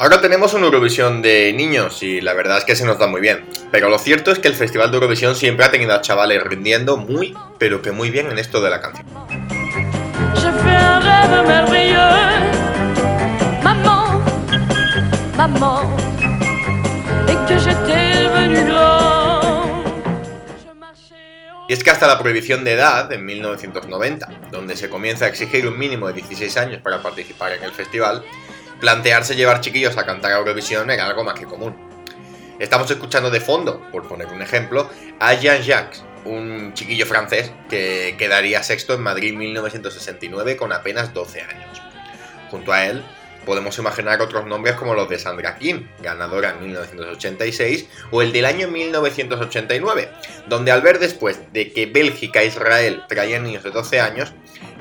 Ahora tenemos una Eurovisión de niños y la verdad es que se nos da muy bien. Pero lo cierto es que el Festival de Eurovisión siempre ha tenido a chavales rindiendo muy, pero que muy bien en esto de la canción. Y es que hasta la prohibición de edad, en 1990, donde se comienza a exigir un mínimo de 16 años para participar en el festival, plantearse llevar chiquillos a cantar Eurovisión era algo más que común. Estamos escuchando de fondo, por poner un ejemplo, a Jean-Jacques, un chiquillo francés que quedaría sexto en Madrid 1969 con apenas 12 años. Junto a él, podemos imaginar otros nombres como los de Sandra Kim, ganadora en 1986, o el del año 1989, donde al ver después de que Bélgica e Israel traían niños de 12 años,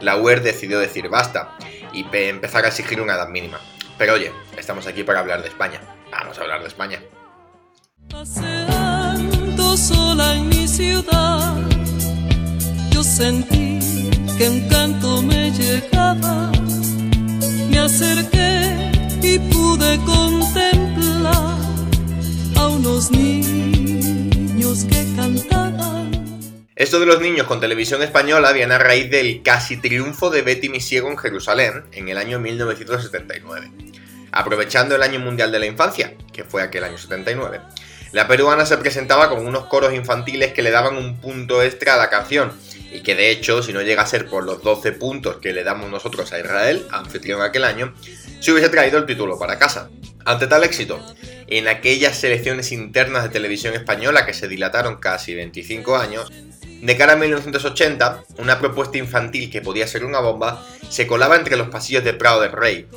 la UER decidió decir basta y empezar a exigir una edad mínima. Pero oye, estamos aquí para hablar de España. Vamos a hablar de España. Paseando sola en mi ciudad, yo sentí que un canto me llegaba. Me acerqué y pude contemplar a unos niños Esto de los niños con televisión española viene a raíz del casi triunfo de Betty Misiego en Jerusalén en el año 1979. Aprovechando el Año Mundial de la Infancia, que fue aquel año 79, la peruana se presentaba con unos coros infantiles que le daban un punto extra a la canción, y que de hecho, si no llega a ser por los 12 puntos que le damos nosotros a Israel, anfitrión aquel año, se hubiese traído el título para casa. Ante tal éxito, en aquellas selecciones internas de televisión española que se dilataron casi 25 años, de cara a 1980, una propuesta infantil que podía ser una bomba se colaba entre los pasillos de Prado del Rey,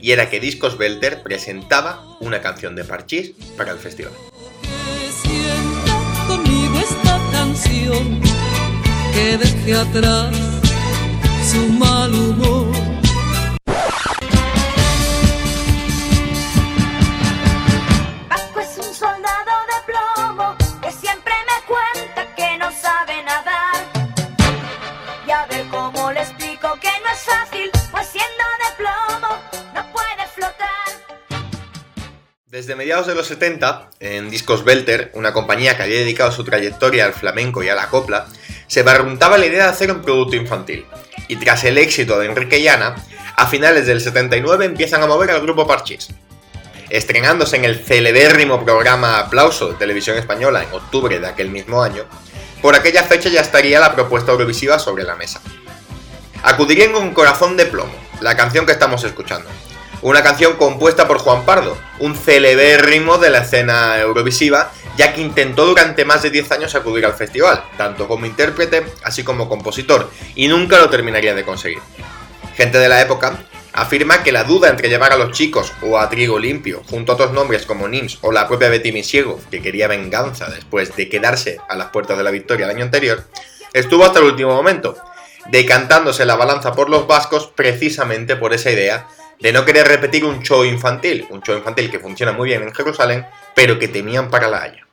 y era que Discos Belter presentaba una canción de Parchís para el festival. Desde mediados de los 70, en Discos Belter, una compañía que había dedicado su trayectoria al flamenco y a la copla, se barruntaba la idea de hacer un producto infantil. Y tras el éxito de Enrique Llana, a finales del 79 empiezan a mover al grupo Parchís. Estrenándose en el celebérrimo programa Aplauso de Televisión Española en octubre de aquel mismo año, por aquella fecha ya estaría la propuesta Eurovisiva sobre la mesa. Acudirían con Corazón de Plomo, la canción que estamos escuchando, una canción compuesta por Juan Pardo, un celebérrimo de la escena eurovisiva, ya que intentó durante más de 10 años acudir al festival, tanto como intérprete así como compositor, y nunca lo terminaría de conseguir. Gente de la época afirma que la duda entre llevar a los chicos o a Trigo Limpio, junto a otros nombres como Nims o la propia Betty Misiego, que quería venganza después de quedarse a las puertas de la victoria el año anterior, estuvo hasta el último momento, decantándose la balanza por los vascos precisamente por esa idea de no querer repetir un show infantil, un show infantil que funciona muy bien en Jerusalén, pero que tenían para la Haya.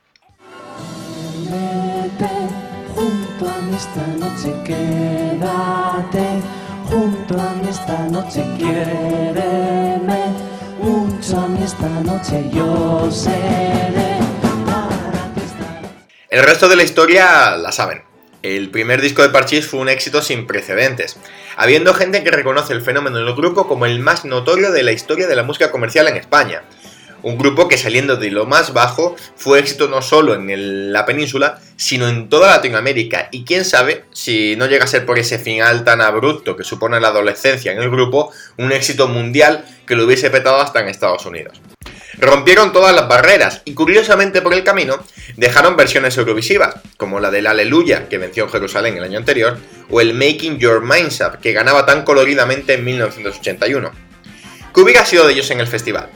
El resto de la historia la saben. El primer disco de Parchís fue un éxito sin precedentes, habiendo gente que reconoce el fenómeno del grupo como el más notorio de la historia de la música comercial en España. Un grupo que saliendo de lo más bajo fue éxito no solo en la península, sino en toda Latinoamérica. Y quién sabe si no llega a ser por ese final tan abrupto que supone la adolescencia en el grupo, un éxito mundial que lo hubiese petado hasta en Estados Unidos. Rompieron todas las barreras y curiosamente por el camino dejaron versiones eurovisivas, como la del Aleluya que venció en Jerusalén el año anterior, o el Making Your Minds Up que ganaba tan coloridamente en 1981. ¿Qué hubiera sido de ellos en el festival?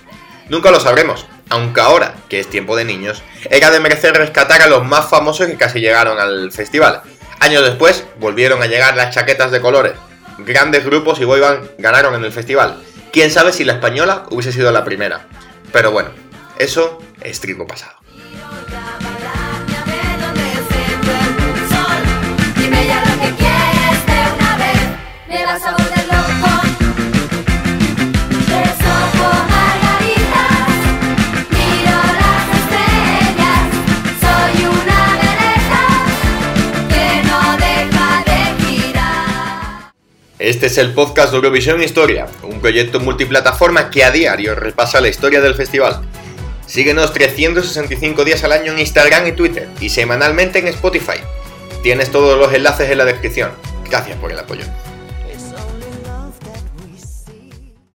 Nunca lo sabremos, aunque ahora, que es tiempo de niños, era de merecer rescatar a los más famosos que casi llegaron al festival. Años después, volvieron a llegar las chaquetas de colores. Grandes grupos y boyband ganaron en el festival. Quién sabe si la española hubiese sido la primera. Pero bueno, eso es trigo pasado. Este es el podcast de Eurovisión Historia, un proyecto multiplataforma que a diario repasa la historia del festival. Síguenos 365 días al año en Instagram y Twitter y semanalmente en Spotify. Tienes todos los enlaces en la descripción. Gracias por el apoyo.